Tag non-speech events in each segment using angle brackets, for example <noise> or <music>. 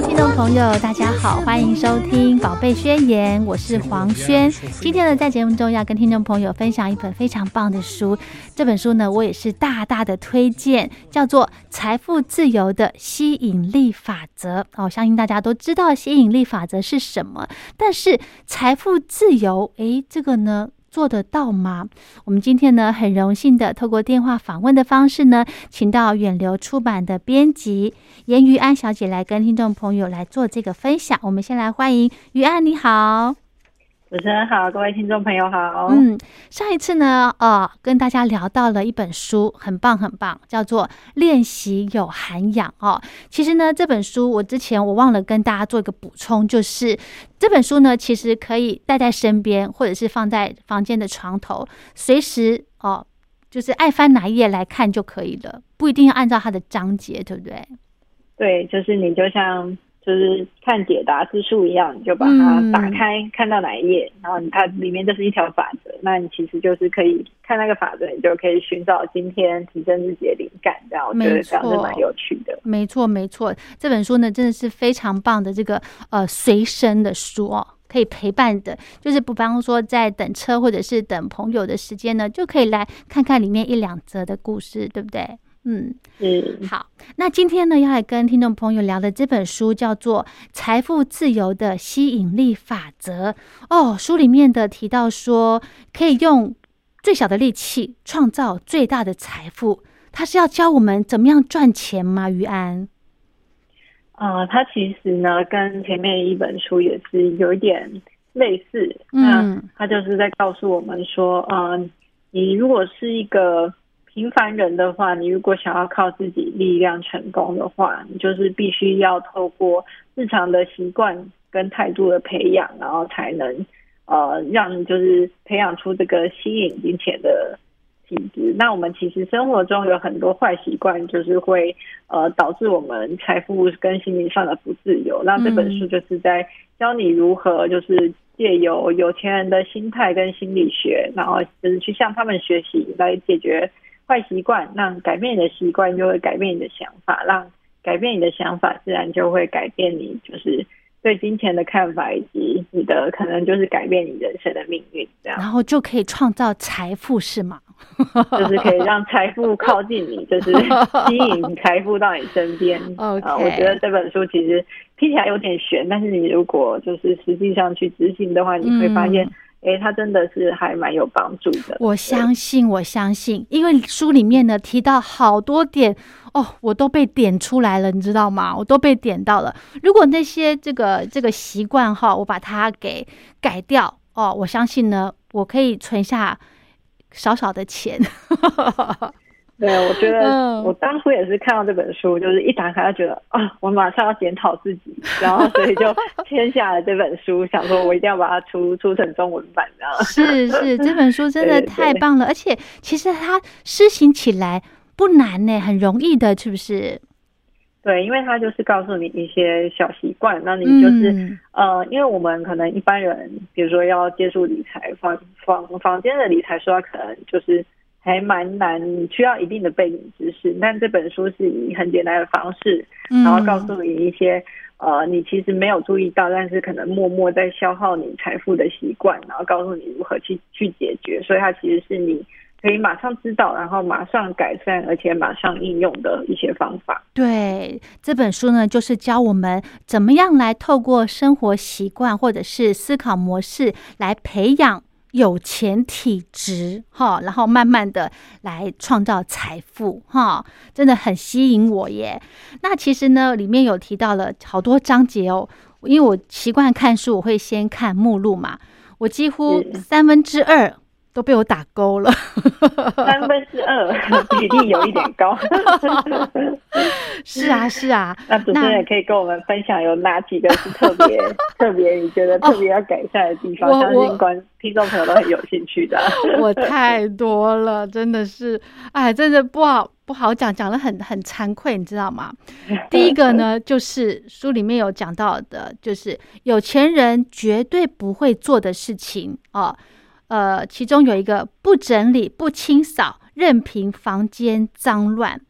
听众朋友，大家好，欢迎收听《宝贝宣言》，我是黄轩。今天呢，在节目中要跟听众朋友分享一本非常棒的书，这本书呢，我也是大大的推荐，叫做《财富自由的吸引力法则》。哦，相信大家都知道吸引力法则是什么，但是财富自由，诶，这个呢？做得到吗？我们今天呢，很荣幸的透过电话访问的方式呢，请到远流出版的编辑严于安小姐来跟听众朋友来做这个分享。我们先来欢迎于安，你好。主持人好，各位听众朋友好。嗯，上一次呢，呃，跟大家聊到了一本书，很棒很棒，叫做《练习有涵养》哦。其实呢，这本书我之前我忘了跟大家做一个补充，就是这本书呢，其实可以带在身边，或者是放在房间的床头，随时哦，就是爱翻哪一页来看就可以了，不一定要按照它的章节，对不对？对，就是你就像就是看解答之书一样，你就把它嗯打开，看到哪一页，然后它里面就是一条法则，那你其实就是可以看那个法则，你就可以寻找今天提升自己的灵感，这样我觉得没这样是蛮有趣的。没错，没错，这本书呢真的是非常棒的这个呃随身的书哦，可以陪伴的，就是不方说在等车或者是等朋友的时间呢，就可以来看看里面一两则的故事，对不对？嗯，是，好，那今天呢要来跟听众朋友聊的这本书叫做《财富自由的吸引力法则》哦，书里面的提到说，可以用最小的力气创造最大的财富。他是要教我们怎么样赚钱吗？于安？呃，它其实呢跟前面一本书也是有一点类似，嗯那它就是在告诉我们说，呃，你如果是一个平凡人的话，你如果想要靠自己力量成功的话，你就是必须要透过日常的习惯跟态度的培养，然后才能呃让你就是培养出这个吸引金钱的体质。那我们其实生活中有很多坏习惯，就是会呃导致我们财富跟心灵上的不自由。那这本书就是在教你如何就是借由有钱人的心态跟心理学，然后就是去向他们学习来解决坏习惯，让改变你的习惯就会改变你的想法，让改变你的想法自然就会改变你就是对金钱的看法，以及你的可能就是改变你人生的命运，这样然后就可以创造财富，是吗？<laughs> 就是可以让财富靠近你，就是 <laughs> 吸引财富到你身边。呃，我觉得这本书其实听起来有点悬，但是你如果就是实际上去执行的话，你会发现，诶、它真的是还蛮有帮助的。我相信，我相信，因为书里面呢提到好多点哦，我都被点出来了，你知道吗？我都被点到了。如果那些这个这个习惯哈，我把它给改掉哦，我相信呢，我可以存下少少的钱。<laughs> 对，我觉得嗯我当初也是看到这本书，就是一打开就觉得啊，我马上要检讨自己，然后所以就 <laughs> 签下了这本书，想说我一定要把它出出成中文版，这样。是是，这本书真的太棒了，而且其实它施行起来不难呢，很容易的，是不是？对，因为它就是告诉你一些小习惯，那你就是、嗯呃，因为我们可能一般人，比如说要接触理财，房房房间的理财书，它可能就是还蛮难，需要一定的背景知识。但这本书是以很简单的方式，然后告诉你一些呃，你其实没有注意到，但是可能默默在消耗你财富的习惯，然后告诉你如何去去解决。所以它其实是你可以马上知道，然后马上改善，而且马上应用的一些方法。对这本书呢，就是教我们怎么样来透过生活习惯或者是思考模式来培养。有钱体质哈，然后慢慢的来创造财富哈，真的很吸引我耶。那其实呢，里面有提到了好多章节哦，因为我习惯看书，我会先看目录嘛，我几乎三分之二。都被我打勾了，三分之二 <laughs> 比例有一点高。<laughs> 是啊，是啊。<laughs> 那主持人也可以跟我们分享有哪几个是特别特别，你觉得特别要改善的地方？相信观听众朋友都很有兴趣的。我太多了，真的是，哎，真的不好不好讲，讲的很很惭愧，你知道吗？第一个呢，就是书里面有讲到的，就是有钱人绝对不会做的事情哦。呃，其中有一个不整理、不清扫，任凭房间脏乱。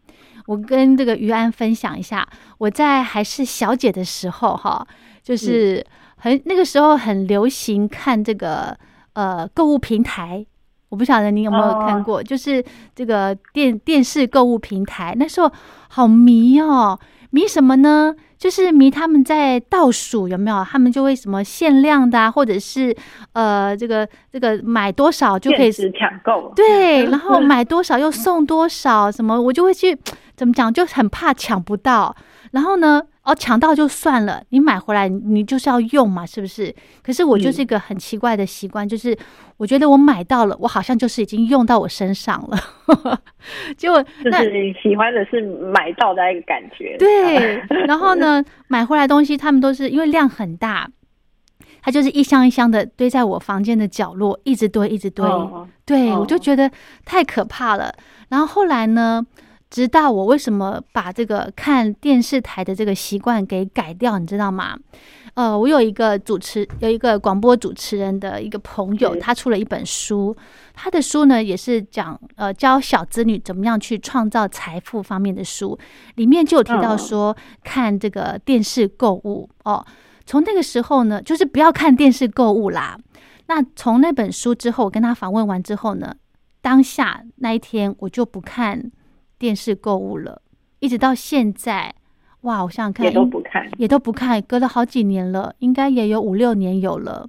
我跟这个于安分享一下，我在还是小姐的时候，哈，就是很那个时候很流行看这个呃购物平台。我不晓得你有没有看过，就是这个电电视购物平台，那时候好迷哦。迷什么呢？就是迷他们在倒数有没有？他们就会什么限量的，或者是呃，这个这个买多少就可以抢购。对，<laughs> 然后买多少又送多少，什么我就会去怎么讲，就很怕抢不到。然后呢？哦，抢到就算了，你买回来你就是要用嘛，是不是？可是我就是一个很奇怪的习惯，就是我觉得我买到了，我好像就是已经用到我身上了。<laughs> 结果就是你喜欢的是买到的那个感觉。对，然后呢，<laughs> 买回来东西他们都是因为量很大，它就是一箱一箱的堆在我房间的角落，一直堆，一直堆。对，我就觉得太可怕了。然后后来呢？知道我为什么把这个看电视台的这个习惯给改掉，你知道吗？呃，我有一个主持，有一个广播主持人的一个朋友，他出了一本书，他的书呢也是讲呃教小子女怎么样去创造财富方面的书，里面就有提到说看这个电视购物哦。从那个时候呢，就是不要看电视购物啦。那从那本书之后，我跟他访问完之后呢，当下那一天我就不看。电视购物了，一直到现在，哇！我想想看，也都不看，也都不看，隔了好几年了，应该也有五六年有了。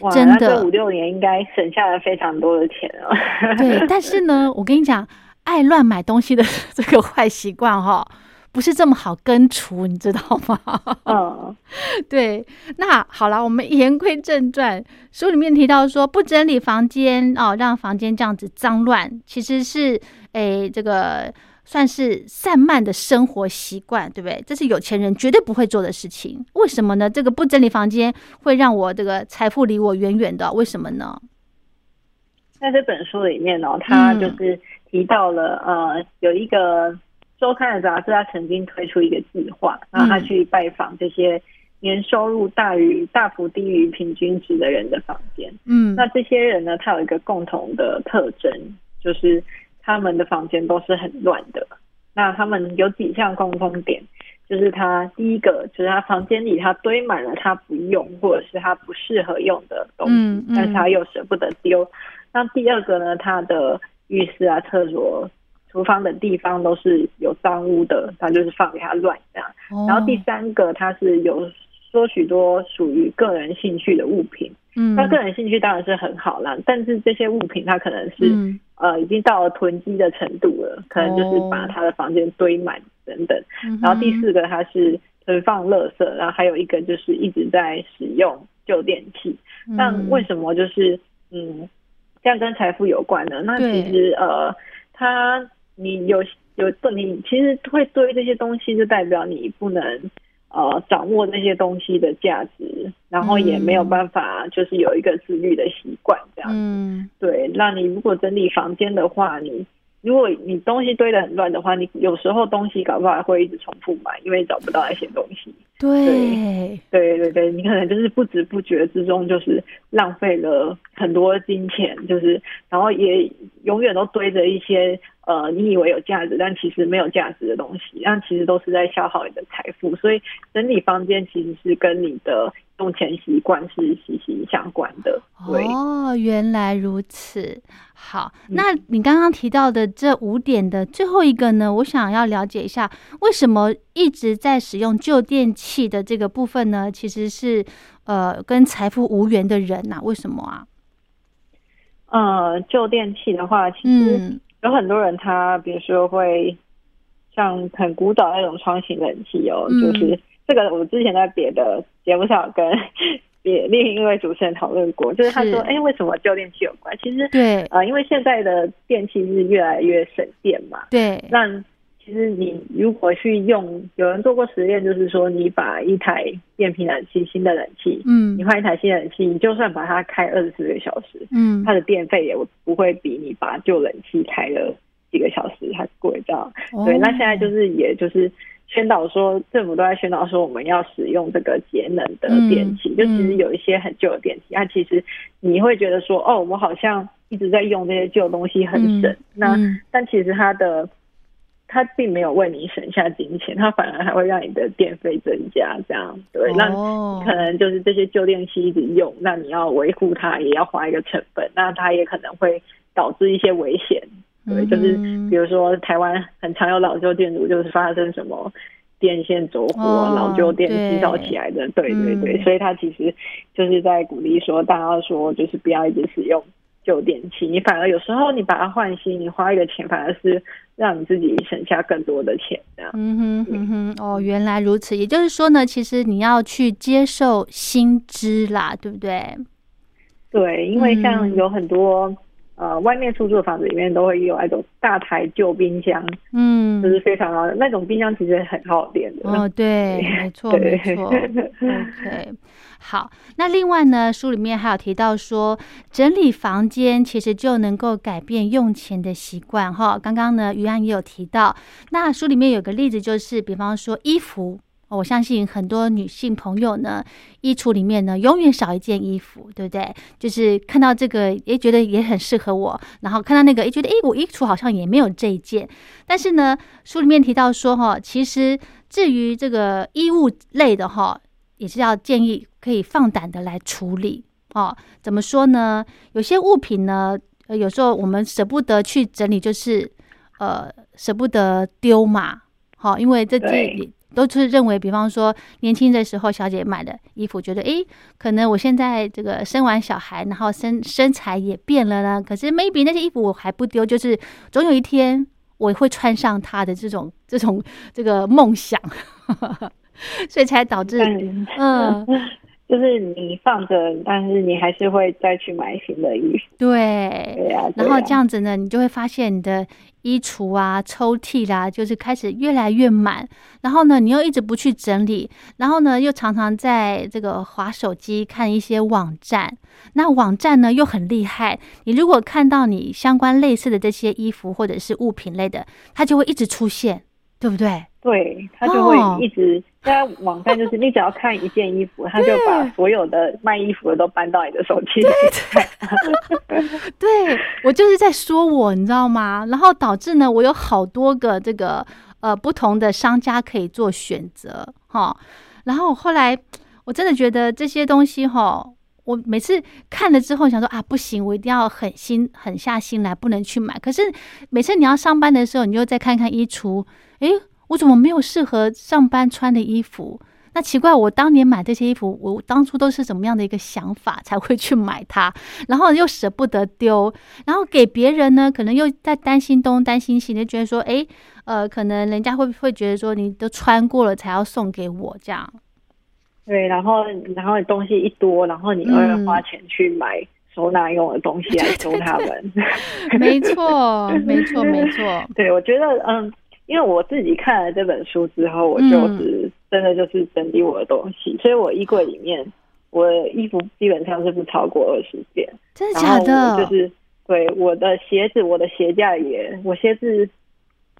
哇，真的五六年应该省下了非常多的钱了。对，但是呢，<laughs> 我跟你讲，爱乱买东西的 <laughs> 这个坏习惯哈，不是这么好根除，你知道吗？<laughs> 嗯，<laughs> 对。那好了，我们言归正传，书里面提到说，不整理房间哦，让房间这样子脏乱，其实是。诶，这个算是散漫的生活习惯，对不对？这是有钱人绝对不会做的事情。为什么呢？这个不整理房间会让我这个财富离我远远的。为什么呢？在这本书里面呢，他就是提到了呃，有一个周刊的杂志，他曾经推出一个计划，然后他去拜访这些年收入大于大幅低于平均值的人的房间。嗯，那这些人呢，他有一个共同的特征，就是。他们的房间都是很乱的，那他们有几项共通点，就是他第一个就是他房间里他堆满了他不用或者是他不适合用的东西，但是他又舍不得丢。那第二个呢，他的浴室啊、厕所、厨房的地方都是有脏污的，他就是放给他乱这样。然后第三个，他是有说许多属于个人兴趣的物品。嗯，他个人兴趣当然是很好啦，但是这些物品他可能是呃已经到了囤积的程度了，可能就是把他的房间堆满等等。然后第四个他是存放垃圾，然后还有一个就是一直在使用旧电器。那为什么就是嗯这样跟财富有关呢？那其实呃他你有有你其实会堆这些东西，就代表你不能。呃，掌握那些东西的价值，然后也没有办法，就是有一个自律的习惯，这样子。对，那你如果整理房间的话，你如果你东西堆得很乱的话，你有时候东西搞不好会一直重复买，因为找不到那些东西。对，对对对，你可能就是不知不觉之中就是浪费了很多金钱，就是然后也永远都堆着一些呃你以为有价值但其实没有价值的东西，那其实都是在消耗你的财富。所以整理房间其实是跟你的用钱习惯是息息相关的。对，哦，原来如此。好，那你刚刚提到的这五点的最后一个呢？我想要了解一下，为什么一直在使用旧电器的这个部分呢？其实是呃跟财富无缘的人呐、为什么啊？呃，旧电器的话，其实嗯有很多人他比如说会像很古早那种窗型冷气哦，嗯就是这个我之前在别的节目上跟别另一位主持人讨论过，就是他是说，哎，为什么旧电器有关？其实对呃，因为现在的电器是越来越省电嘛，对，那其实你如果去用，有人做过实验，就是说你把一台变频冷气、新的冷气，嗯你换一台新的冷气，你就算把它开二十四个小时，嗯它的电费也不会比你把旧冷气开了几个小时还贵，这样。对，那现在就是也就是宣导说，政府都在宣导说我们要使用这个节能的电器。嗯就其实有一些很旧的电器，它其实你会觉得说，哦，我好像一直在用这些旧东西很省，嗯那、嗯但其实它的。它并没有为你省下金钱，它反而还会让你的电费增加，这样对，那哦可能就是这些旧电器一直用，那你要维护它也要花一个成本，那它也可能会导致一些危险。对，就是比如说台湾很常有老旧建筑，就是发生什么电线着火、哦老旧电对。器烧起来的。对对对，嗯。所以他其实就是在鼓励说，大家说就是不要一直使用旧电器，你反而有时候你把它换新，你花一个钱，反而是让你自己省下更多的钱。这样，嗯哼嗯哼，哦，原来如此。也就是说呢，其实你要去接受新知啦，对不对？对，因为像嗯有很多。呃，外面出租的房子里面都会有那种大台旧冰箱，嗯就，是非常好的那种冰箱，其实很耗电的。哦，对，<laughs> 没错，没错。OK，好。那另外呢，书里面还有提到说，整理房间其实就能够改变用钱的习惯哈。刚刚呢，于安也有提到，那书里面有个例子，就是比方说衣服。我相信很多女性朋友呢，衣橱里面呢永远少一件衣服，对不对？就是看到这个，也觉得也很适合我，然后看到那个，也觉得诶，我衣橱好像也没有这一件。但是呢，书里面提到说，哈，其实至于这个衣物类的哈，也是要建议可以放胆的来处理哦。怎么说呢？有些物品呢，呃，有时候我们舍不得去整理，就是呃舍不得丢嘛，好、因为这这对也都是认为，比方说年轻的时候小姐买的衣服，觉得诶，可能我现在这个生完小孩，然后身身材也变了呢，可是 maybe 那些衣服我还不丢，就是总有一天我会穿上它的这种这种这个梦想，<laughs> 所以才导致嗯，就是你放着，但是你还是会再去买新的衣服。对。对呀、然后这样子呢，你就会发现你的衣橱啊、抽屉啦，就是开始越来越满。然后呢，你又一直不去整理，然后呢，又常常在这个划手机看一些网站。那网站呢又很厉害，你如果看到你相关类似的这些衣服或者是物品类的，它就会一直出现，对不对？对，它就哦会一直在网站，就是你只要看一件衣服，他就把所有的卖衣服的都搬到你的手机里。对我就是在说我，你知道吗？然后导致呢，我有好多个这个呃不同的商家可以做选择哈。然后后来我真的觉得这些东西哈，我每次看了之后想说啊，不行，我一定要狠心狠下心来，不能去买。可是每次你要上班的时候，你又再看看衣橱，诶，我怎么没有适合上班穿的衣服？那奇怪，我当年买这些衣服，我当初都是怎么样的一个想法才会去买它？<laughs> 然后又舍不得丢，然后给别人呢，可能又在担心东担心西，就觉得说，诶，呃，可能人家会不会觉得说，你都穿过了才要送给我这样。对，然后然后东西一多，然后你又要花钱去买收纳用的东西来 <laughs> 收他们。没错，没错，没错。<laughs> 对，我觉得嗯，因为我自己看了这本书之后，我嗯就是、真的就是整理我的东西，所以我衣柜里面我的衣服基本上是不超过二十件。真的假的？就是对我的鞋子，我的鞋架也，我鞋子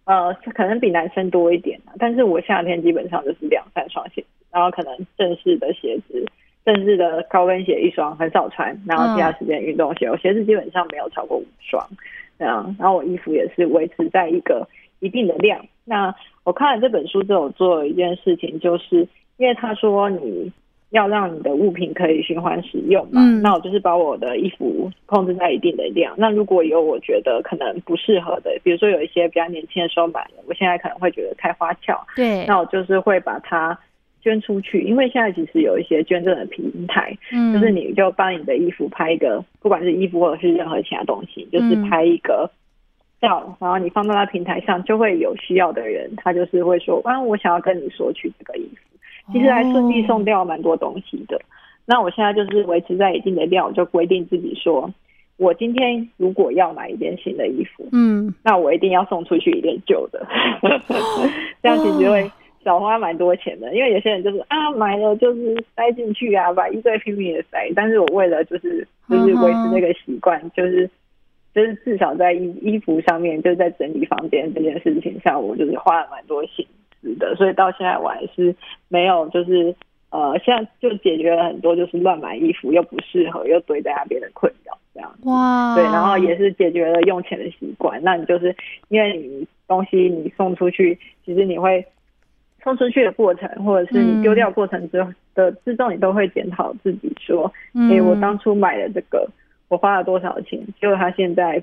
呃可能比男生多一点啊但是我夏天基本上就是两三双鞋子，然后可能正式的鞋子。正式的高跟鞋一双很少穿，然后其他时间运动鞋，我鞋子基本上没有超过五双。这样，然后我衣服也是维持在一个一定的量。那我看了这本书之后，做了一件事情，就是因为他说你要让你的物品可以循环使用嘛，嗯那我就是把我的衣服控制在一定的量。那如果有我觉得可能不适合的，比如说有一些比较年轻的时候买的，我现在可能会觉得太花俏，对，那我就是会把它捐出去，因为现在其实有一些捐赠的平台，嗯，就是你就帮你的衣服拍一个，不管是衣服或者是任何其他东西，就是嗯拍一个照，然后你放到那平台上，就会有需要的人，他就是会说，啊，我想要跟你索取这个衣服，其实还顺利送掉蛮多东西的。那我现在就是维持在一定的量，我就规定自己说，我今天如果要买一件新的衣服，嗯，那我一定要送出去一件旧的，<laughs> 这样其实会少花蛮多钱的。因为有些人就是啊买了就是塞进去啊，把衣柜拼命的塞，但是我为了就是就是维持这个习惯，就是就是至少在衣衣服上面，就是在整理房间这件事情上，我就是花了蛮多心思的，所以到现在我还是没有就是。呃，现在就解决了很多就是乱买衣服又不适合又堆在那边的困扰，这样子。哇，对，然后也是解决了用钱的习惯。那你就是因为你东西你送出去，其实你会送出去的过程，或者是你丢掉过程之后的之中，你都会检讨自己说，嗯，诶、我当初买的这个，我花了多少钱？结果他现在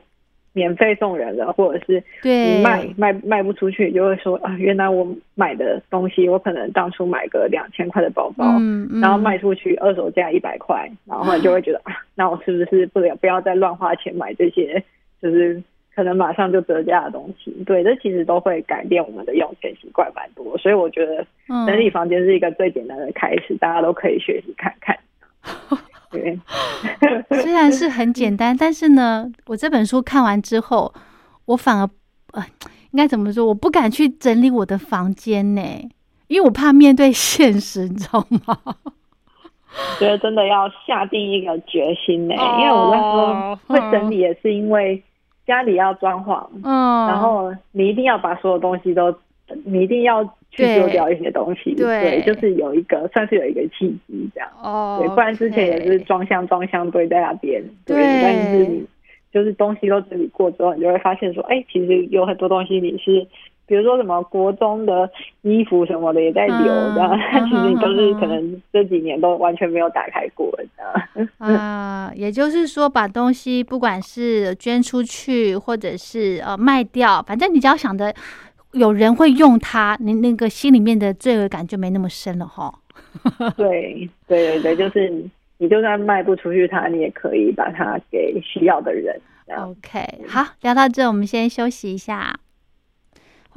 免费送人了，或者是对你卖卖卖不出去，就会说啊，原来我买的东西，我可能当初买个两千块的包包，嗯嗯然后卖出去二手价一百块，然后就会觉得啊，那我是不是不了不要再乱花钱买这些，就是可能马上就折价的东西？对，这其实都会改变我们的用钱习惯蛮多，所以我觉得嗯整理房间是一个最简单的开始，大家都可以学习看看。<laughs> 对，<laughs> 虽然是很简单，但是呢，我这本书看完之后，我反而呃，应该怎么说？我不敢去整理我的房间呢，因为我怕面对现实，你知道吗？<laughs> 觉得真的要下定一个决心呢、哦因为我那时候会整理也是因为家里要装潢，嗯，然后你一定要把所有东西都，你一定要去丢掉一些东西，对就是有一个算是有一个契机这样，哦，对，不然之前也是装箱装箱堆在那边，对，对但是你就是东西都整理过之后，你就会发现说，哎，其实有很多东西你是。比如说什么国中的衣服什么的也在留，嗯这样，嗯 <laughs> 其实你都是嗯可能这几年都完全没有打开过，这样。啊，也就是说，把东西不管是捐出去，或者是呃卖掉，反正你只要想着有人会用它，你那个心里面的罪恶感就没那么深了哈。<laughs> 对对对对，就是你你就算卖不出去它，你也可以把它给需要的人。OK，好，聊到这，我们先休息一下。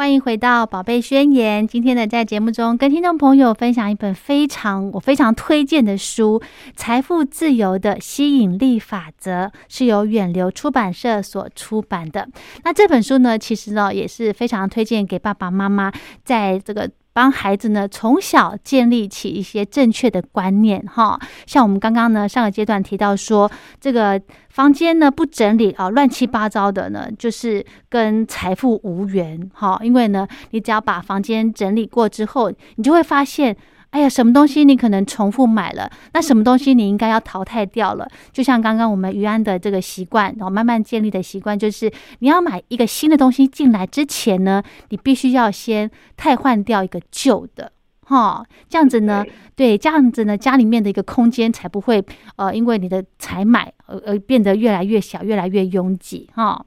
欢迎回到《宝贝宣言》。今天呢，在节目中跟听众朋友分享一本非常我非常推荐的书《财富自由的吸引力法则》，是由远流出版社所出版的。那这本书呢，其实呢也是非常推荐给爸爸妈妈，在这个。帮孩子呢从小建立起一些正确的观念哈，像我们刚刚呢上个阶段提到说，这个房间呢不整理啊乱七八糟的呢，就是跟财富无缘哈，因为呢你只要把房间整理过之后，你就会发现。哎呀，什么东西你可能重复买了？那什么东西你应该要淘汰掉了？就像刚刚我们于安的这个习惯，然后慢慢建立的习惯，就是你要买一个新的东西进来之前呢，你必须要先汰换掉一个旧的，哈，这样子呢，对，这样子呢，家里面的一个空间才不会呃，因为你的采买而而变得越来越小，越来越拥挤，哈。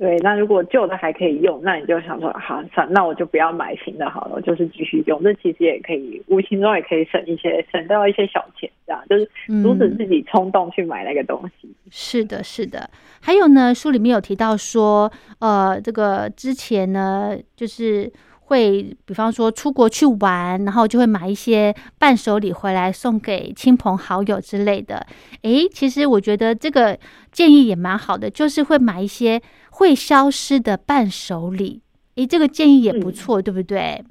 对，那如果旧的还可以用，那你就想说，好，算，那我就不要买新的好了，我就是继续用。这其实也可以，无形中也可以省一些，省掉一些小钱，这样就是阻止自己冲动去买那个东西。是的，是的。还有呢，书里面有提到说，呃，这个之前呢，就是。会，比方说出国去玩，然后就会买一些伴手礼回来送给亲朋好友之类的。诶，其实我觉得这个建议也蛮好的，就是会买一些会消失的伴手礼。诶，这个建议也不错，嗯、对不对？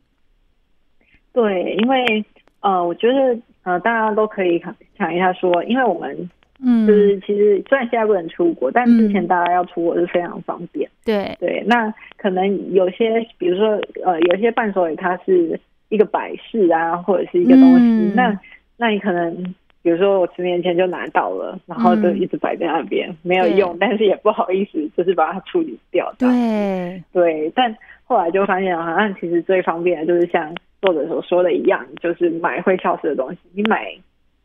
对，因为呃，我觉得呃，大家都可以想一下说，因为我们。嗯，就是其实虽然现在不能出国，但之前大家要出国是非常方便。对对，那可能有些，比如说呃，有些伴手礼它是一个摆饰啊，或者是一个东西，嗯、那那你可能比如说我十年前就拿到了，然后就嗯一直摆在那边、没有用，但是也不好意思，就是把它处理掉。对，对，但后来就发现，好像其实最方便的就是像作者所说的一样，就是买会消失的东西。你买，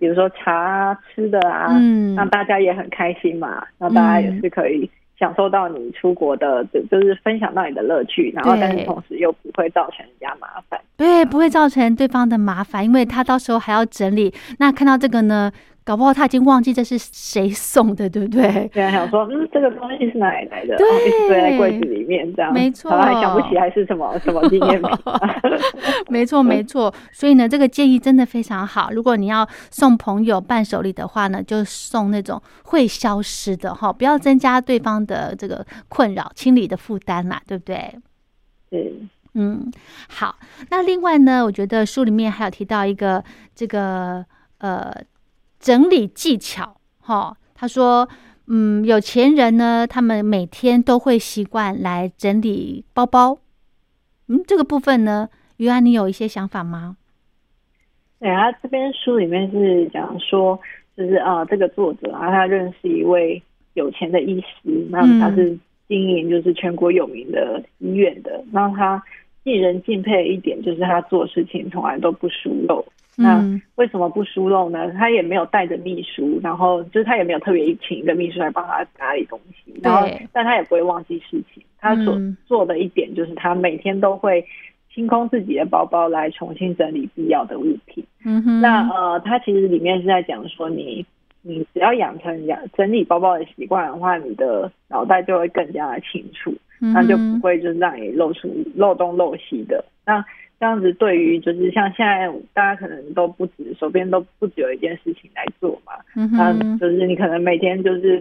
比如说茶啊、吃的啊，嗯让大家也很开心嘛，那大家也是可以享受到你出国的，就就是分享到你的乐趣，然后但是同时又不会造成人家麻烦。对，不会造成对方的麻烦，因为他到时候还要整理。那看到这个呢，搞不好他已经忘记这是谁送的，对不对？虽然想说，嗯，这个东西是哪里来的？对堆在柜子里面，这样，没错然后还想不起来是什么什么纪念品。<laughs> 没错，没错。所以呢，这个建议真的非常好。如果你要送朋友伴手礼的话呢，就送那种会消失的哈，不要增加对方的这个困扰、清理的负担啦，对不对？对，嗯，好。那另外呢，我觉得书里面还有提到一个这个呃整理技巧哈。他说，嗯，有钱人呢，他们每天都会习惯来整理包包。嗯，这个部分呢，于安，你有一些想法吗？对啊，这边书里面是讲说，就是啊，这个作者啊，他认识一位有钱的医师，那嗯他是经营就是全国有名的医院的，那他令人敬佩的一点就是他做事情从来都不疏漏。那嗯为什么不疏漏呢？他也没有带着秘书，然后就是他也没有特别请一个秘书来帮他打理东西，然后但他也不会忘记事情。他所嗯做的一点就是他每天都会清空自己的包包来重新整理必要的物品。嗯哼，那呃，他其实里面是在讲说你。你只要养成养整理包包的习惯的话，你的脑袋就会更加的清楚，嗯那就不会就是让你露出漏东漏西的。那这样子对于就是像现在大家可能都不止手边都不只有一件事情来做嘛，嗯就是你可能每天就是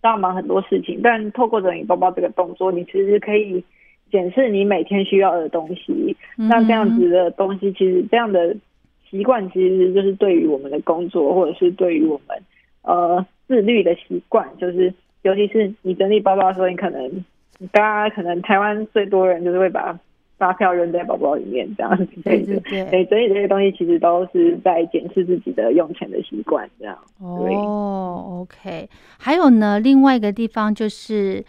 都要忙很多事情，但透过整理包包这个动作，你其实可以检视你每天需要的东西。嗯那这样子的东西，其实这样的习惯，其实就是对于我们的工作，或者是对于我们呃自律的习惯，就是尤其是你整理包包的时候，你可能大家可能台湾最多人就是会把发票扔在包包里面这样子之对类的。对对，对，整理这些东西其实都是在检视自己的用钱的习惯，这样。哦，OK。还有呢，另外一个地方就是，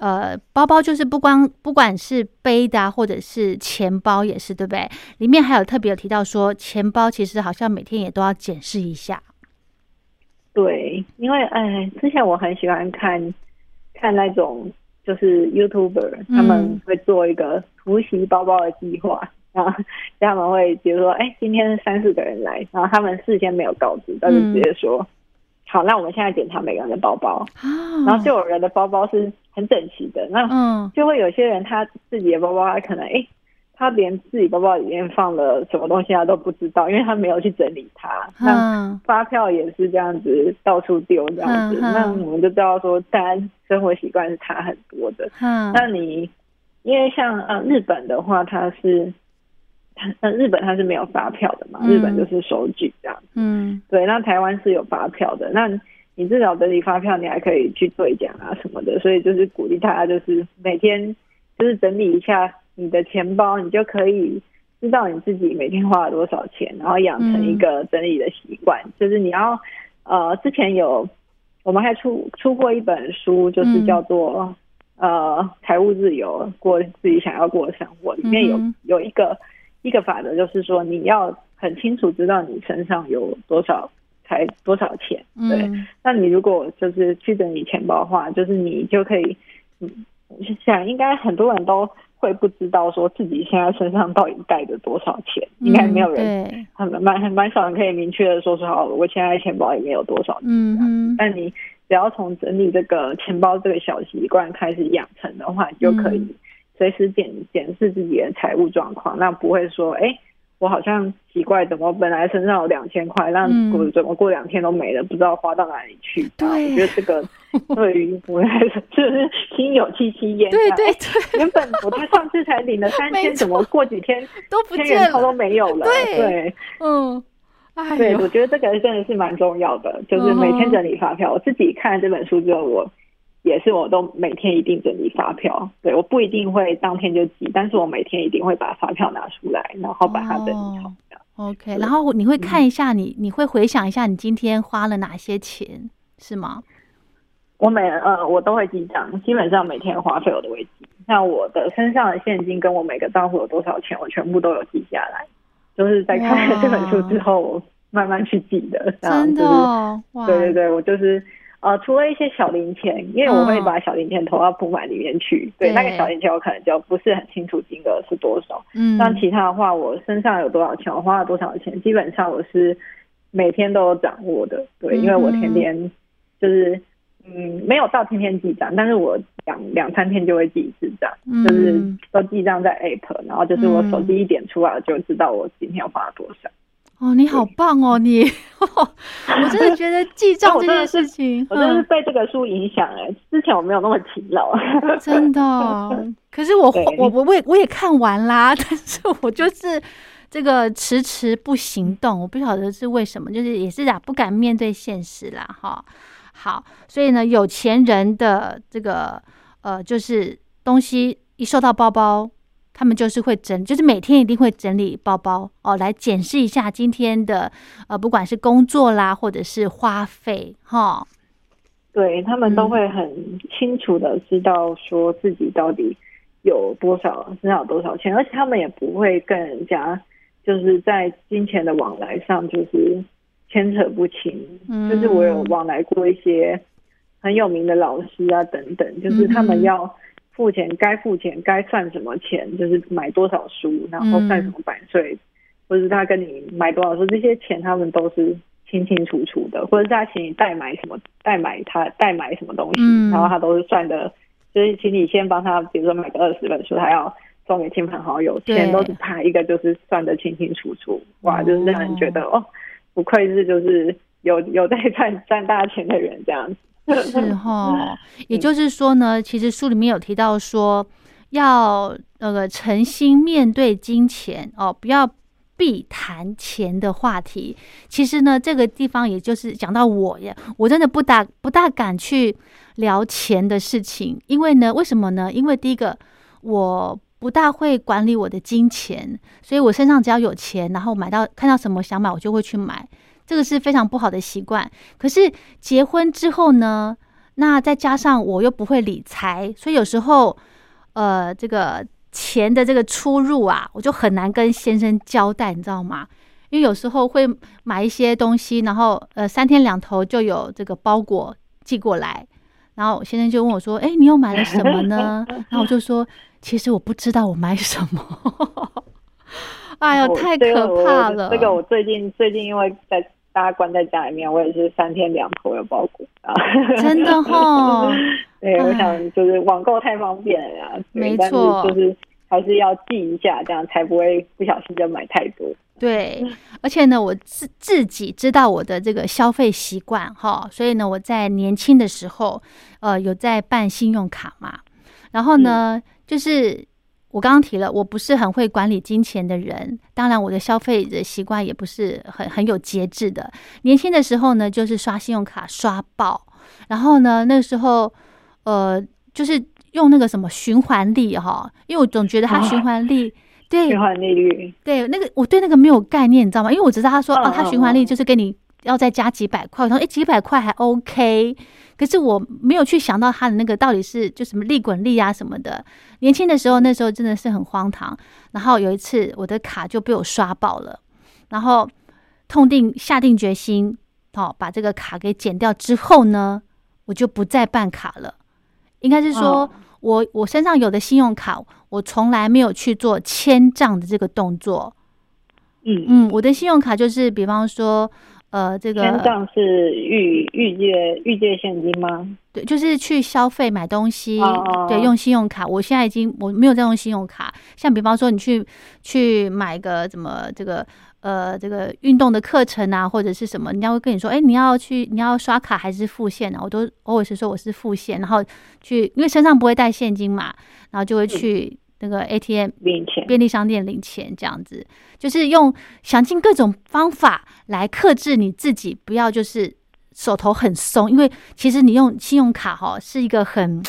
呃，包包就是不光不管是背的、啊，或者是钱包也是，对不对？里面还有特别有提到说，钱包其实好像每天也都要检视一下。对，因为哎，之前我很喜欢看看那种就是 YouTuber，他们会做一个突袭包包的计划，<laughs> 然后他们会比如说，哎，今天三四个人来，然后他们事先没有告知，但是直接说，好，那我们现在检查每个人的包包，啊，然后就有人的包包是很整齐的，那嗯。就会有些人他自己的包包，他可能哎。他连自己包包里面放了什么东西他都不知道，因为他没有去整理它。那嗯发票也是这样子到处丢这样子，那我们就知道说，大家生活习惯是差很多的。嗯那你因为像呃日本的话，它是它呃日本它是没有发票的嘛，嗯日本就是收据这样子。嗯对，那台湾是有发票的，那你至少整理发票，你还可以去兑奖啊什么的，所以就是鼓励大家就是每天就是整理一下你的钱包，你就可以知道你自己每天花了多少钱，然后养成一个整理的习惯。就是你要呃，之前有我们还出出过一本书，就是叫做、呃财务自由，过自己想要过的生活，里面有、嗯有一个一个法则，就是说你要很清楚知道你身上有多少才多少钱，对。嗯那你如果就是去整理钱包的话，就是你就可以，嗯，我想应该很多人都会不知道说自己现在身上到底带着多少钱，应该没有人，很蛮很蛮少人可以明确的说说好，我现在钱包里面有多少钱。嗯，但你只要从整理这个钱包这个小习惯开始养成的话，你就可以嗯随时检检视自己的财务状况，那不会说，哎、我好像奇怪，怎么本来身上有两千块，那怎么过两天都没了，不知道花到哪里去？对啊我觉得这个 <laughs> 对于我来说就是心有戚戚焉。对对哎对，原本我才上次才领了三千，<laughs> 怎么过几天都不见千元钞了，都没有了？对对嗯，哎对，我觉得这个真的是蛮重要的，就是每天整理发票。我自己看了这本书之后，我也是我都每天一定整理发票。对，我不一定会当天就寄，但是我每天一定会把发票拿出来，然后把它整理好哦。OK，然后你会看一下你，你会回想一下你今天花了哪些钱，是吗？我每呃我都会记账，基本上每天花费我都会记。那我的身上的现金跟我每个账户有多少钱，我全部都有记下来。就是在看了这本书之后，我慢慢去记的。真的、哦，哇！对对对，我就是呃，除了一些小零钱，因为我会把小零钱投到铺满里面去。对，那个小零钱我可能就不是很清楚金额是多少。嗯，但其他的话，我身上有多少钱，我花了多少钱，基本上我是每天都有掌握的。对，因为我天天就是。嗯，没有到天天记账，但是我两两三天就会记一次账，嗯、就是都记账在 App，然后就是我手机一点出来就知道我今天花了多少。哦，你好棒哦，你，<laughs> 我真的觉得记账这件事情，我真的是被这个书影响哎，之前我没有那么勤劳，<laughs> 真的。可是我我我我也我也看完啦，<laughs> 但是我就是这个迟迟不行动，我不晓得是为什么，就是也是啊，不敢面对现实啦，哈。好，所以呢，有钱人的这个呃，就是东西一收到包包，他们就是会整，就是每天一定会整理包包哦，来检视一下今天的呃，不管是工作啦，或者是花费哈。对他们都会很清楚的知道说自己到底有多少，身上有多少钱，而且他们也不会跟人家就是在金钱的往来上就是。牵扯不清，就是我有往来过一些很有名的老师啊，等等，就是他们要付钱，该付钱，该算什么钱，就是买多少书，然后算什么版税，或者是他跟你买多少书，这些钱他们都是清清楚楚的，或者是他请你代买什么，代买他代买什么东西，然后他都是算的，就是请你先帮他，比如说买个二十本书，他要送给亲朋好友，钱都是他一个就是算的清清楚楚，哇，就是让人觉得哦。不愧是就是有有在赚赚大钱的人这样子，是 <laughs> 哈。也就是说呢，其实书里面有提到说，要那个诚心面对金钱哦，不要避谈钱的话题。其实呢，这个地方也就是讲到我呀，我真的不大不大敢去聊钱的事情，因为呢，为什么呢？因为第一个我。不大会管理我的金钱，所以我身上只要有钱，然后买到看到什么想买，我就会去买。这个是非常不好的习惯。可是结婚之后呢，那再加上我又不会理财，所以有时候，呃，这个钱的这个出入啊，我就很难跟先生交代，你知道吗？因为有时候会买一些东西，然后呃三天两头就有这个包裹寄过来，然后先生就问我说：“哎，你又买了什么呢？”然后我就说。其实我不知道我买什么，<laughs> 哎呦，太可怕了！这个我最近最近因为在大家关在家里面，我也是三天两头有包裹啊，真的哈。<laughs> 对，我想就是网购太方便了呀，没错，就是还是要记一下，这样才不会不小心就买太多。对，而且呢，我自自己知道我的这个消费习惯哈，所以呢，我在年轻的时候，呃，有在办信用卡嘛，然后呢。就是我刚刚提了，我不是很会管理金钱的人，当然我的消费的习惯也不是很很有节制的。年轻的时候呢，就是刷信用卡刷爆，然后呢，那时候呃，就是用那个什么循环利哈，因为我总觉得它循环利，对循环利率，对那个我对那个没有概念，你知道吗？因为我只知道他说哦，它循环利就是给你要再加几百块，我说哎，几百块还 OK。可是我没有去想到他的那个到底是就什么利滚利啊什么的。年轻的时候，那时候真的是很荒唐。然后有一次，我的卡就被我刷爆了，然后痛定下定决心，好把这个卡给剪掉之后呢，我就不再办卡了。应该是说我我身上有的信用卡，我从来没有去做签账的这个动作。嗯嗯，我的信用卡就是比方说。呃，这个签账是预预借预借现金吗？对，就是去消费买东西，对，用信用卡。我现在已经我没有在用信用卡。像比方说，你去去买个怎么这个呃这个运动的课程啊，或者是什么，人家会跟你说，哎，你要去你要刷卡还是付现呢？我都偶尔是说我是付现，然后去因为身上不会带现金嘛，然后就会去。那个 ATM 领钱，便利商店领钱这样子，就是用想尽各种方法来克制你自己，不要就是手头很松。因为其实你用信用卡哈是一个很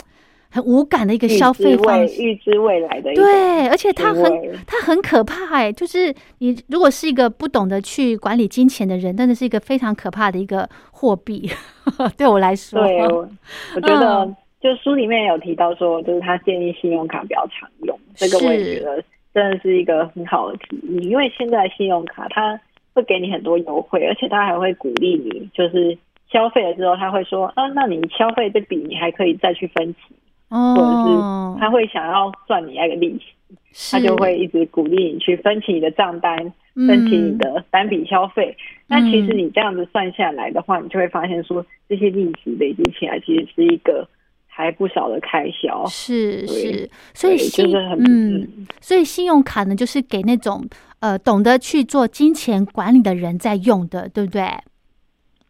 很无感的一个消费方式。未预知未来的对，而且它很它很可怕哎、就是你如果是一个不懂得去管理金钱的人，真的是一个非常可怕的一个货币。<laughs> 对我来说，对，我我觉得嗯就书里面有提到说，就是他建议信用卡比较常用，这个我也觉得真的是一个很好的提议，因为现在信用卡它会给你很多优惠，而且它还会鼓励你，就是消费了之后，他会说，啊，那你消费这笔你还可以再去分期，或者哦是，他会想要赚你那个利息，他就会一直鼓励你去分期你的账单，嗯分期你的单笔消费。那其实你这样子算下来的话，你就会发现说，这些利息累积起来，其实是一个还不少的开销。是是，所以信就是很嗯，嗯所以信用卡呢，就是给那种呃懂得去做金钱管理的人在用的，对不对？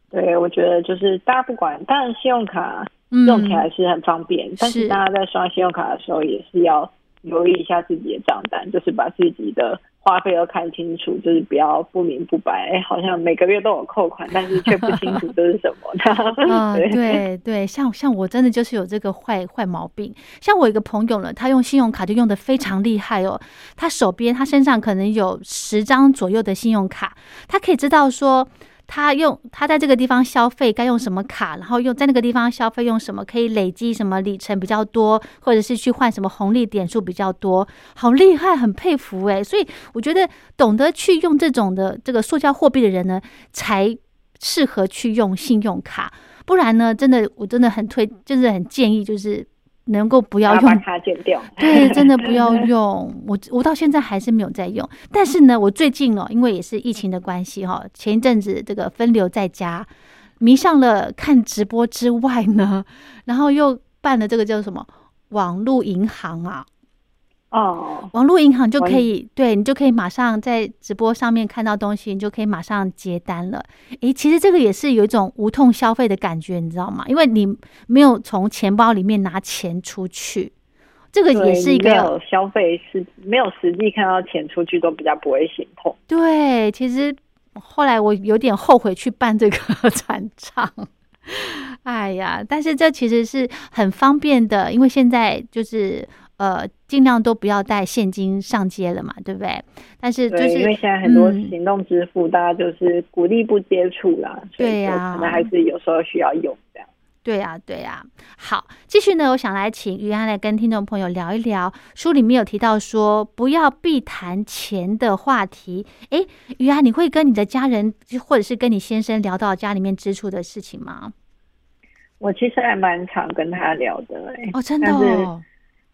对，我觉得就是大家不管，当然信用卡嗯，用起来是很方便，但是是大家在刷信用卡的时候也是要留意一下自己的账单，就是把自己的花费要看清楚，就是不要不明不白，哎，好像每个月都有扣款，但是却不清楚这是什么的。<laughs> 啊、<laughs> 对对，像像我真的就是有这个坏坏毛病。像我一个朋友呢，他用信用卡就用的非常厉害哦。他手边他身上可能有十张左右的信用卡，他可以知道说他用他在这个地方消费该用什么卡，然后用在那个地方消费用什么可以累积什么里程比较多，或者是去换什么红利点数比较多，好厉害，很佩服诶。所以我觉得懂得去用这种的这个塑胶货币的人呢，才适合去用信用卡。不然呢，真的我真的很推，就是很建议，就是能够不要用把用。卡剪掉。<laughs> 对，真的不要用。<laughs> 我我到现在还是没有在用，但是呢，我最近哦，因为也是疫情的关系哈，前一阵子这个分流在家，迷上了看直播之外呢，然后又办了这个叫什么网络银行啊，哦，网络银行就可以，对你就可以马上在直播上面看到东西，你就可以马上接单了。诶，其实这个也是有一种无痛消费的感觉，你知道吗？因为你没有从钱包里面拿钱出去，这个也是一你没有个消费是没有实际看到钱出去，都比较不会心痛。对。其实后来我有点后悔去办这个 <laughs> 转账。哎呀，但是这其实是很方便的，因为现在就是呃，尽量都不要带现金上街了嘛，对不对？但是就，是因为现在很多嗯行动支付，大家就是鼓励不接触啦，对呀可能还是有时候需要用这样。对呀、对呀、好，继续呢，我想来请于安来跟听众朋友聊一聊，书里面有提到说不要避谈钱的话题。诶，于安，你会跟你的家人或者是跟你先生聊到家里面支出的事情吗？我其实还蛮常跟他聊的、欸，哦，真的哦，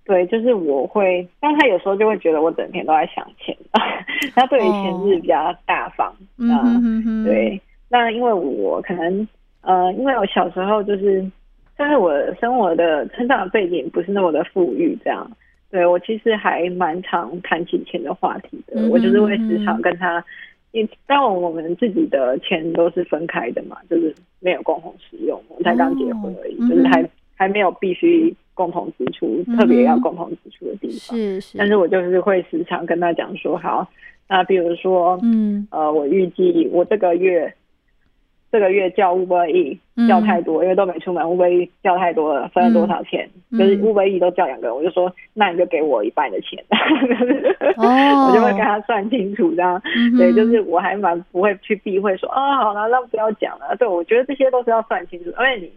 对，就是我会，但他有时候就会觉得我整天都在想钱，<laughs> 他对于钱是比较大方，嗯对，那因为我可能呃，因为我小时候就是，但是我生活的成长的背景不是那么的富裕，这样，对我其实还蛮常谈起钱的话题的，嗯我就是会时常跟他，因当然我们自己的钱都是分开的嘛，就是没有共同使用，我们才刚结婚而已，哦就是还嗯还没有必须共同支出，嗯特别要共同支出的地方。是是，但是我就是会时常跟他讲说，好，那比如说，嗯。呃，我预计我这个月这个月叫 Uber E 嗯。叫太多，因为都没出门，Uber E 叫太多了，分了多少钱？嗯就是 Uber E 都叫两个人，我就说，那你就给我一半的钱，哦。<laughs> 我就会跟他算清楚，这样。对，就是我还蛮不会去避讳说，啊，好了，那不要讲了。对，我觉得这些都是要算清楚，因为你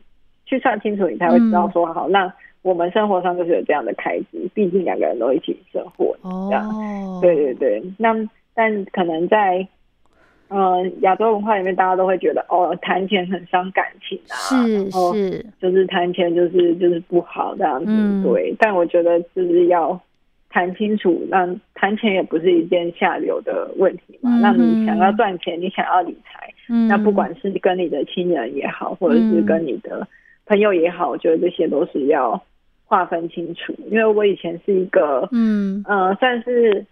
去算清楚，你才会知道说，好，那我们生活上就是有这样的开支，毕竟两个人都一起生活，这样。哦，对对对，那但可能在呃亚洲文化里面，大家都会觉得哦，谈钱很伤感情啊，是然后是，就是谈钱就是就是不好这样子，嗯对。但我觉得就是要谈清楚，那谈钱也不是一件下流的问题嘛。嗯那你想要赚钱，你想要理财，嗯，那不管是跟你的亲人也好，或者是跟你的朋友也好，我觉得这些都是要划分清楚。因为我以前是一个嗯。呃，算是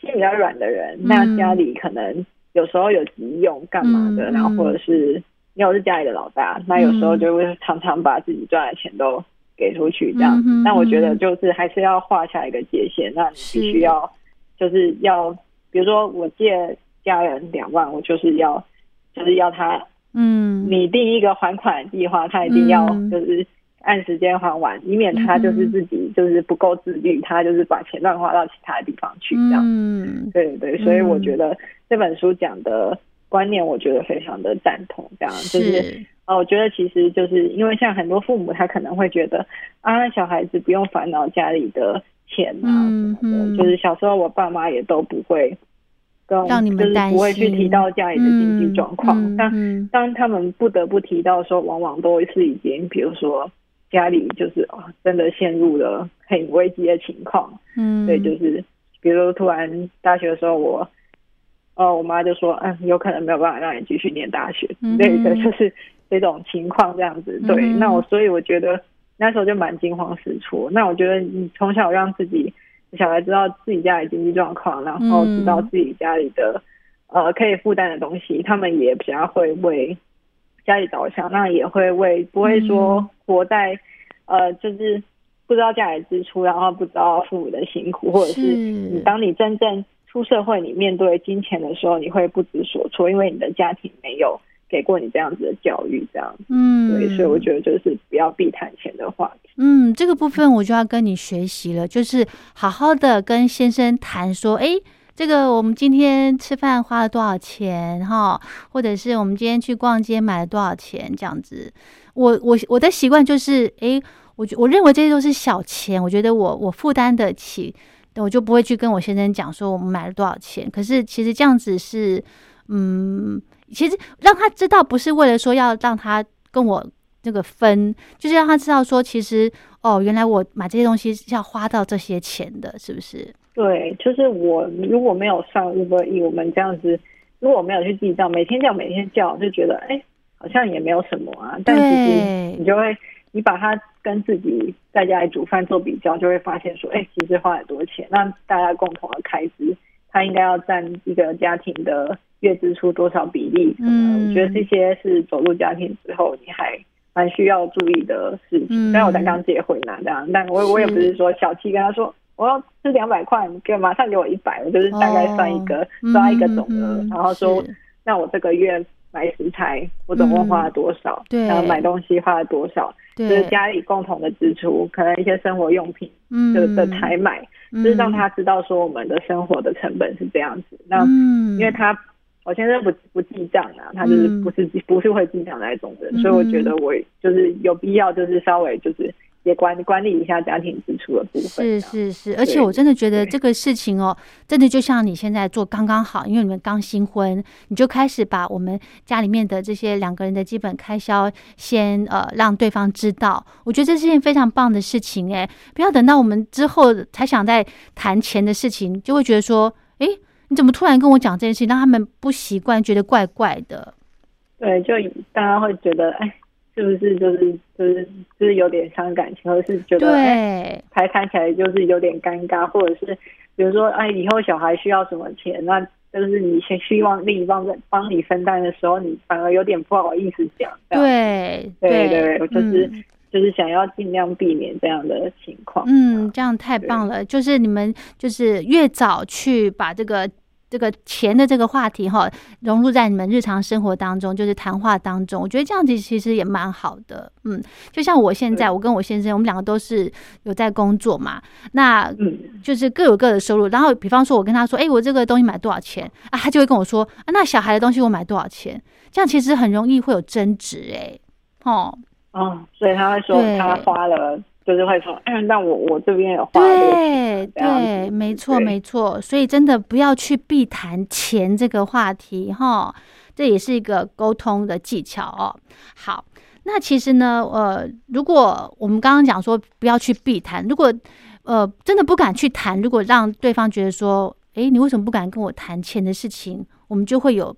心比较软的人，嗯。那家里可能有时候有急用干嘛的，嗯然后或者是因为我是家里的老大，那有时候就会常常把自己赚的钱都给出去这样。但我觉得就是还是要画下一个界限，那你必须要就是要，比如说我借家人两万，我就是要就是要他嗯，拟定一个还款计划，他一定要嗯。就是按时间还完，以免他就是自己就是不够自律，他就是把钱乱花到其他的地方去这样。嗯，对对，所以我觉得这本书讲的观念，我觉得非常的赞同。这样。就是是，呃，我觉得其实就是因为像很多父母，他可能会觉得啊，小孩子不用烦恼家里的钱啊什么的，就是小时候我爸妈也都不会让你就是们不会去提到家里的经济状况。嗯但嗯。当他们不得不提到的时候，往往都是已经，比如说家里就是哦，真的陷入了很危机的情况。嗯，对，就是比如说突然大学的时候我，哦，我妈就说，嗯，有可能没有办法让你继续念大学之类的，嗯就是这种情况这样子。对，嗯那我所以我觉得那时候就蛮惊慌失措。那我觉得你从小让自己小孩知道自己家里经济状况，然后知道自己家里的、呃可以负担的东西，他们也比较会为家里着想，那也会为不会说活在、呃就是不知道家里支出，然后不知道父母的辛苦，或者是你当你真正出社会，你面对金钱的时候，你会不知所措，因为你的家庭没有给过你这样子的教育，这样子。嗯，对，所以我觉得就是不要避谈钱的话题。嗯，这个部分我就要跟你学习了，就是好好的跟先生谈说，诶，这个我们今天吃饭花了多少钱哈，或者是我们今天去逛街买了多少钱这样子。我我我的习惯就是，诶，我我认为这些都是小钱，我觉得我我负担得起，我就不会去跟我先生讲说我们买了多少钱。可是其实这样子是，嗯，其实让他知道不是为了说要让他跟我这个分，就是让他知道说，其实哦，原来我买这些东西是要花到这些钱的，是不是？对，就是我如果没有上 Uber E，我们这样子，如果我没有去记账，每天叫每天叫，就觉得哎，好像也没有什么啊。但其实你就会，你把它跟自己在家里煮饭做比较，就会发现说，哎，其实花很多钱。那大家共同的开支，它应该要占一个家庭的月支出多少比例？嗯我觉得这些是走入家庭之后，你还蛮需要注意的事情。虽然我才刚结婚呐、这样，但我我也不是说小气跟他说。我要吃两百块，你给马上给我一百，我就是大概算一个、哦抓一个总额，然后说那我这个月买食材，我总共花了多少？对。然后买东西花了多少？就是，家里共同的支出，可能一些生活用品嗯。的的采买，嗯。就是让他知道说我们的生活的成本是这样子。那嗯。因为他我现在不不记账啊，他就是嗯不是不是会记账那一种人，嗯所以我觉得我就是有必要就是稍微就是也管管理一下家庭支出的部分。是是是，而且我真的觉得这个事情哦，真的就像你现在做刚刚好，因为你们刚新婚，你就开始把我们家里面的这些两个人的基本开销先呃让对方知道，我觉得这是件非常棒的事情哎，不要等到我们之后才想再谈钱的事情，就会觉得说，诶，你怎么突然跟我讲这件事情，让他们不习惯，觉得怪怪的。对，就大家会觉得，哎，是不是就是就是就是有点伤感情，或者是觉得哎对，才谈起来就是有点尴尬，或者是比如说，哎，以后小孩需要什么钱，那就是你先希望另一方在帮你分担的时候，你反而有点不好意思讲。对对对，我就是、嗯就是想要尽量避免这样的情况。嗯，这样太棒了！就是你们就是越早去把这个这个钱的这个话题哈融入在你们日常生活当中，就是谈话当中，我觉得这样子其实也蛮好的。嗯，就像我现在，我跟我先生，我们两个都是有在工作嘛，那嗯，就是各有各的收入。然后，比方说，我跟他说，哎、我这个东西买多少钱啊？他就会跟我说，啊，那小孩的东西我买多少钱？这样其实很容易会有争执、哎，哦，哦，所以他会说他花了，就是会说，嗯，那我我这边有花了这个钱对对，没错没错，所以真的不要去避谈钱这个话题哈，这也是一个沟通的技巧哦。好，那其实呢，呃，如果我们刚刚讲说不要去避谈，如果呃真的不敢去谈，如果让对方觉得说，诶，你为什么不敢跟我谈钱的事情，我们就会有。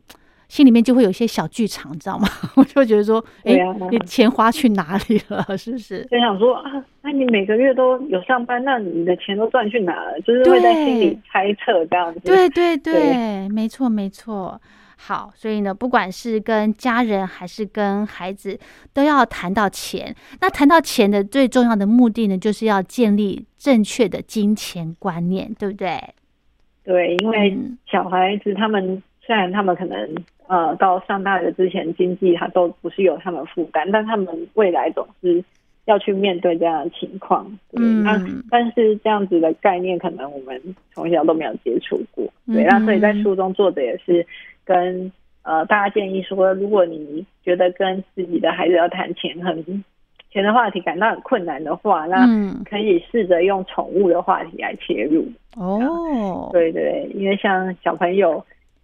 心里面就会有一些小剧场，你知道吗？<laughs> 我就会觉得说，哎，啊你钱花去哪里了？是不是？就想说啊，那你每个月都有上班，那你的钱都赚去哪了？就是会在心里猜测这样子。对对对，对没错没错。好，所以呢，不管是跟家人还是跟孩子，都要谈到钱。那谈到钱的最重要的目的呢，就是要建立正确的金钱观念，对不对？对，因为嗯小孩子他们虽然他们可能呃到上大学之前经济他都不是由他们负担，但他们未来总是要去面对这样的情况。嗯，那嗯但是这样子的概念，可能我们从小都没有接触过。对，嗯那所以在书中作者也是跟呃大家建议说，如果你觉得跟自己的孩子要谈钱很钱的话题感到很困难的话，那嗯，可以试着用宠物的话题来切入。哦，对对，因为像小朋友，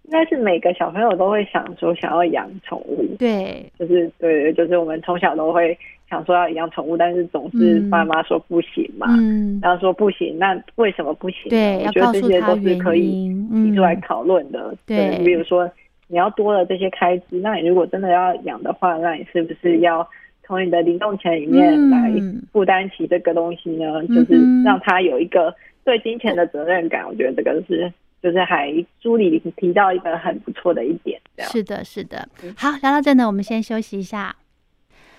应该是每个小朋友都会想说想要养宠物，对，就是对对，就是我们从小都会想说要养宠物，但是总是嗯爸妈说不行嘛，嗯，然后说不行，那为什么不行？对，我觉得这些都是可以，提出来嗯，讨论的。对比如说你要多了这些开支，那你如果真的要养的话，那你是不是要从你的零用钱里面嗯来负担起这个东西呢？嗯就是让他有一个对金钱的责任感。我觉得这个是就是还书里提到一个很不错的一点。是的，是的嗯。好，聊到这呢，我们先休息一下。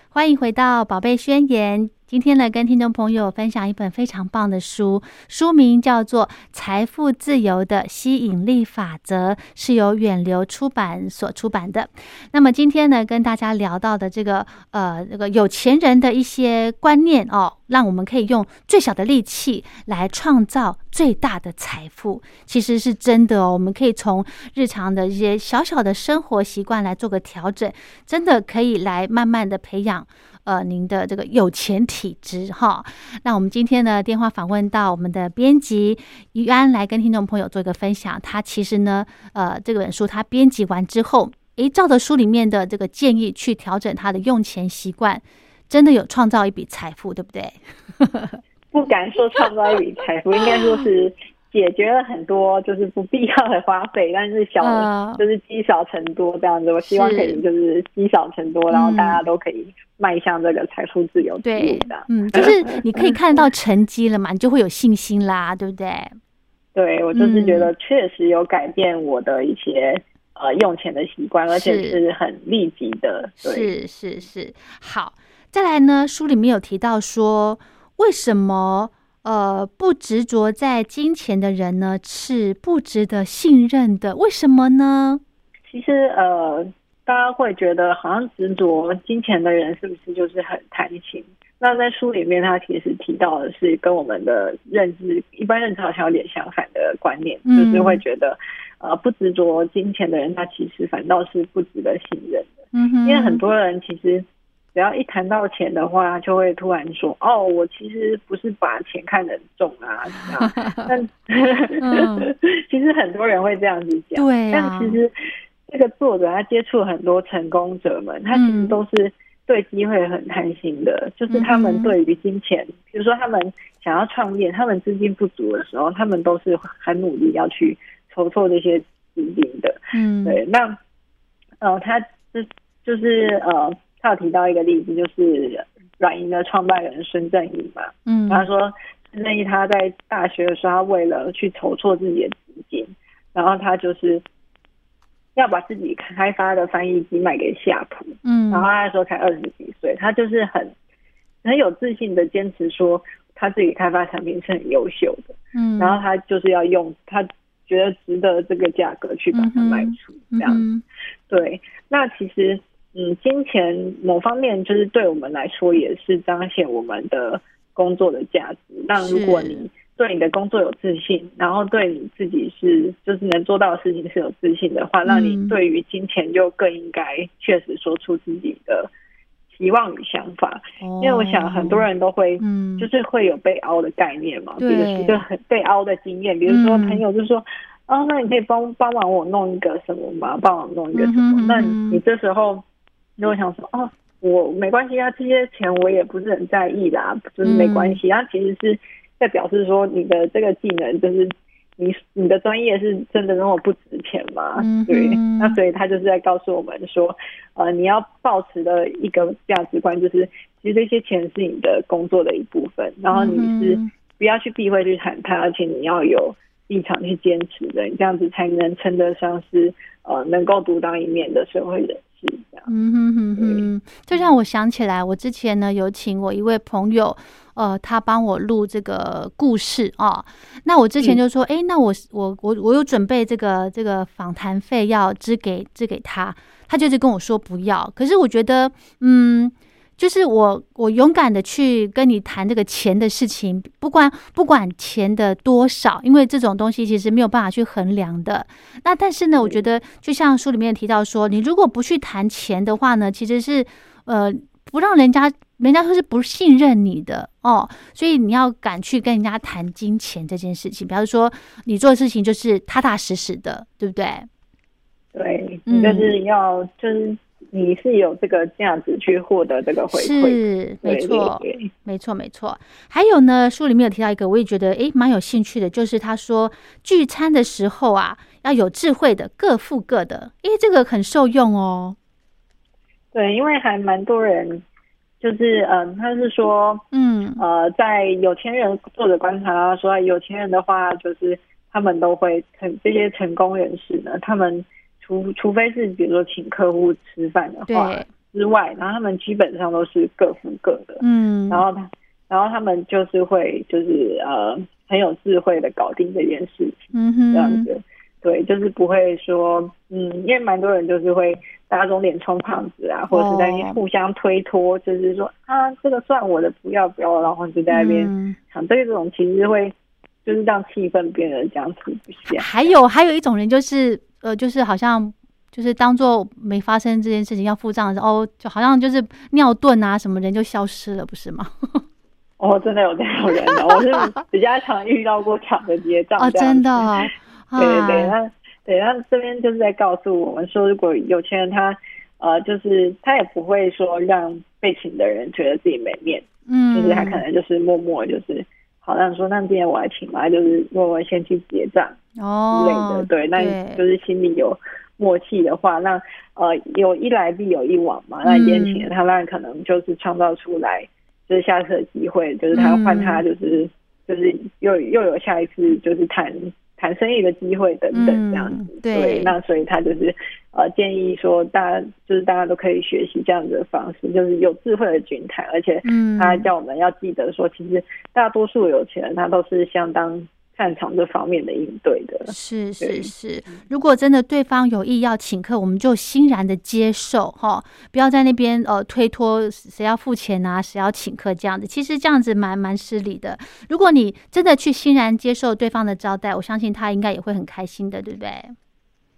欢迎回到《宝贝宣言》。今天呢，跟听众朋友分享一本非常棒的书，书名叫做《财富自由的吸引力法则》，是由远流出版所出版的。那么今天呢，跟大家聊到的这个呃，这个有钱人的一些观念哦，让我们可以用最小的力气来创造最大的财富，其实是真的哦。我们可以从日常的一些小小的生活习惯来做个调整，真的可以来慢慢的培养。呃，您的这个有钱体质哈，那我们今天呢电话访问到我们的编辑于安来跟听众朋友做一个分享。他其实呢，呃，这本书他编辑完之后，诶，照着书里面的这个建议去调整他的用钱习惯，真的有创造一笔财富，对不对？<laughs> 不敢说创造一笔财富，应该说是解决了很多就是不必要的花费，但是小、呃就是积少成多这样子。我希望可以就是积少成多，然后大家都可以迈向这个财富自由之路的。，嗯，<laughs> 就是你可以看到成绩了嘛，你就会有信心啦，对不对？对我就是觉嗯得确实有改变我的一些呃用钱的习惯，而且是是很立即的。对，是是是，好，再来呢，书里面有提到说，为什么呃不执着在金钱的人呢是不值得信任的？为什么呢？其实呃，大家会觉得好像执着金钱的人是不是就是很贪心？那在书里面，他其实提到的是跟我们的认知一般认知好像有点相反的观念，嗯就是会觉得呃不执着金钱的人，他其实反倒是不值得信任的。嗯哼，因为很多人其实只要一谈到钱的话，就会突然说：“ <laughs> 哦，我其实不是把钱看得很重啊。”这样，<laughs> 但、嗯 <laughs> 其实很多人会这样子讲。对啊但其实这个作者他接触很多成功者们，他其实嗯都是对机会很贪心的，就是他们对于金钱，比如说他们想要创业，他们资金不足的时候，他们都是很努力要去筹措这些资金的。嗯，对，那呃，他就就是呃，他有提到一个例子，就是软银的创办人孙正义嘛，嗯，他说孙正义他在大学的时候，他为了去筹措自己的资金，然后他就是要把自己开发的翻译机卖给夏普，嗯，然后他那时候才二十几岁，他就是很很有自信的坚持说他自己开发产品是很优秀的，嗯，然后他就是要用他觉得值得这个价格去把它卖出，这样子。嗯对，那其实嗯，金钱某方面就是对我们来说也是彰显我们的工作的价值。那如果你对你的工作有自信，然后对你自己是就是能做到的事情是有自信的话，那你嗯对于金钱就更应该确实说出自己的期望与想法。哦因为我想很多人都会。嗯，就是会有被凹的概念嘛，比对如一个很被凹的经验，比如说嗯朋友就说，哦，那你可以帮帮忙我弄一个什么吗？帮我弄一个什么？嗯哼那嗯哼你这时候如果想说，哦，我没关系啊，这些钱我也不是很在意啦，就是没关系。它其实是在表示说你的这个技能就是。你你的专业是真的那么不值钱吗？嗯对，那所以他就是在告诉我们说，呃，你要保持的一个价值观就是，其实这些钱是你的工作的一部分，然后你是嗯不要去避讳去谈它，而且你要有立场去坚持的，你这样子才能称得上是呃能够独当一面的社会人士这样。嗯哼哼哼，就让我想起来，我之前呢有请我一位朋友，呃，他帮我录这个故事啊。那我之前就说，哎、那我我我我有准备这个这个访谈费要支给支给他，他就是跟我说不要。可是我觉得，嗯。就是我我勇敢的去跟你谈这个钱的事情，不管不管钱的多少，因为这种东西其实没有办法去衡量的。那但是呢，我觉得就像书里面提到说，你如果不去谈钱的话呢，其实是呃不让人家人家说是不信任你的哦，所以你要敢去跟人家谈金钱这件事情。比方说，你做的事情就是踏踏实实的，对不对？对，你就是要就是你是有这个价值去获得这个回馈，是没错，没错，没错。还有呢，书里面有提到一个，我也觉得诶蛮有兴趣的，就是他说聚餐的时候啊，要有智慧的，各付各的。因为，这个很受用哦。对，因为还蛮多人，就是嗯，他是说，嗯呃，在有钱人做的观察啊，说有钱人的话，就是他们都会成这些成功人士呢，他们除除非是比如说请客户吃饭的话对。之外，然后他们基本上都是各付各的，嗯，然后他，然后他们就是会就是呃很有智慧的搞定这件事情。嗯哼，这样子。对，就是不会说，嗯，因为蛮多人就是会打肿脸充胖子啊，或者是在那边哦互相推脱，就是说啊，这个算我的，不要不要，然后就在那边嗯。想，这种其实会就是让气氛变得僵持不下。还有还有一种人就是呃，就是好像就是当做没发生这件事情要付账的时候，哦，就好像就是尿遁啊，什么人就消失了，不是吗？<laughs> 哦，真的有这种人的，我是比较常遇到过抢着结账哦，真的哦，对对对，哎那对那这边就是在告诉我们说，如果有钱人他呃，就是他也不会说让被请的人觉得自己没面子，嗯，就是他可能就是默默就是好像说，那今天我还请嘛，就是默默先去结账哦之类的，哦，对，那就是心里有默契的话，那呃有一来必有一往嘛，那宴请了他，那可能就是创造出来就是下次的机会，就是他换他就是、就是又又有下一次就是谈谈生意的机会等等这样子，嗯对那所以他就是呃建议说大家就是大家都可以学习这样子的方式，就是有智慧的均谈，而且嗯。他叫我们要记得说，其实大多数有钱人他都是相当擅长这方面的应对的。是是是，如果真的对方有意要请客，我们就欣然的接受哈，不要在那边呃推脱谁要付钱啊，谁要请客这样子，其实这样子蛮蛮失礼的。如果你真的去欣然接受对方的招待，我相信他应该也会很开心的，对不对？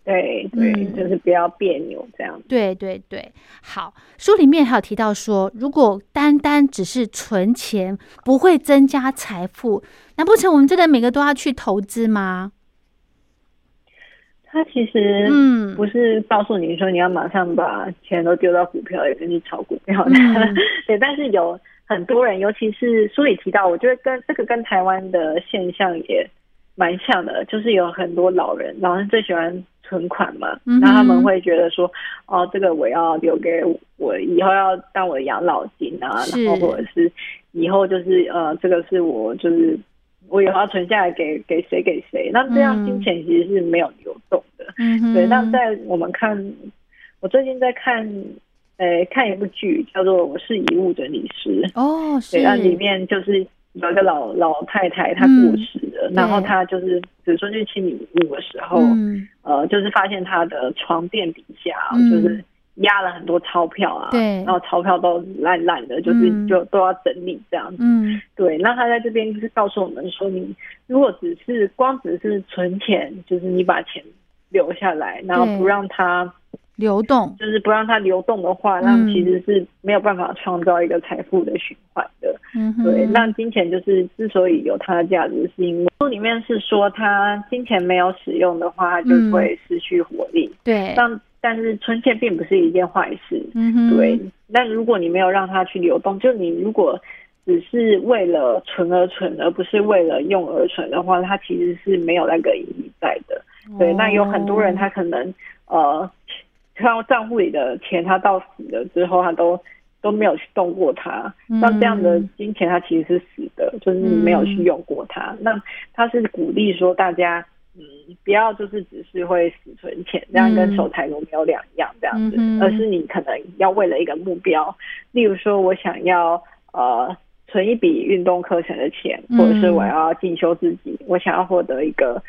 对对，嗯就是不要别扭这样。对对对，好，书里面还有提到说，如果单单只是存钱，不会增加财富，难不成我们真的每个都要去投资吗？他其实嗯不是告诉你说你要马上把钱都丢到股票里面去炒股票的，嗯 <laughs> 对，但是有很多人，尤其是书里提到，我觉得跟这个跟台湾的现象也蛮像的，就是有很多老人，老人最喜欢存款嘛，嗯哼。然后他们会觉得说，哦，这个我要留给我以后要当我的养老金啊，然后或者是以后就是呃，这个是我就是我以后要存下来给给谁给谁，那这样嗯金钱其实是没有流动的。嗯，对，那在我们看，我最近在看，呃，看一部剧叫做《我是遗物整理师》，哦，是。对，那里面就是有一个老老太太，她嗯。过世了，然后她就是比如说去清理遗物的时候，嗯。呃，就是发现她的床垫底下、嗯。就是压了很多钞票啊，对。然后钞票都烂烂的，就是嗯。就都要整理这样子。嗯。对，那他在这边就是告诉我们说，你如果只是光只是存钱，就是你把钱留下来，然后不让它流动，就是不让它流动的话，嗯。那其实是没有办法创造一个财富的循环的。嗯哼，对，那金钱就是之所以有它的价值，是因为书里面是说，它金钱没有使用的话，它就嗯会失去活力。对，但但是存钱并不是一件坏事，嗯哼，对，那如果你没有让它去流动，就你如果只是为了存而存，而不是为了用而存的话，它其实是没有那个意义在的。对，那有很多人他可能呃，看账户里的钱，他到死了之后，他都都没有去动过它。那这样的金钱，它其实是死的，就是你没有去用过它。那他是鼓励说大家。嗯，不要就是只是会死存钱，这样跟守财奴没有两样这样子，嗯而是你可能要为了一个目标，例如说我想要呃存一笔运动课程的钱，嗯或者是我要进修自己，我想要获得一个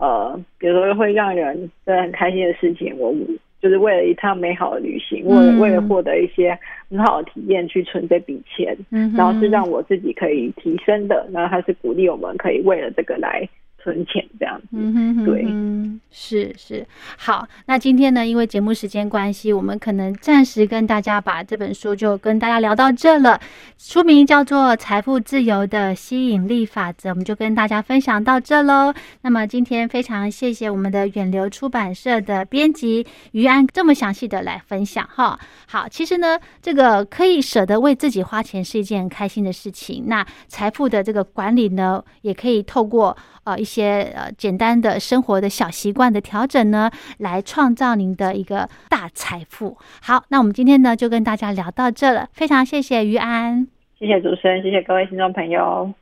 呃，比如说会让人真的很开心的事情，我就是为了一趟美好的旅行，为了为了获得一些很好的体验去存这笔钱，嗯然后是让我自己可以提升的，然后他是鼓励我们可以为了这个来存钱这样子。嗯哼哼对哼，是是，好。那今天呢，因为节目时间关系，我们可能暂时跟大家把这本书就跟大家聊到这了。书名叫做《财富自由的吸引力法则》，我们就跟大家分享到这喽。那么今天非常谢谢我们的远流出版社的编辑于安这么详细的来分享哈。好，其实呢，这个可以舍得为自己花钱是一件很开心的事情。那财富的这个管理呢，也可以透过呃一些呃简单的生活的小习惯的调整呢，来创造您的一个大财富。好，那我们今天呢就跟大家聊到这了，非常谢谢于安。谢谢主持人，谢谢各位听众朋友。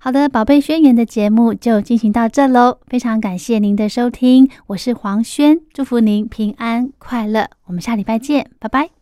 好的，宝贝宣言的节目就进行到这喽，非常感谢您的收听，我是黄轩，祝福您平安快乐，我们下礼拜见，拜拜。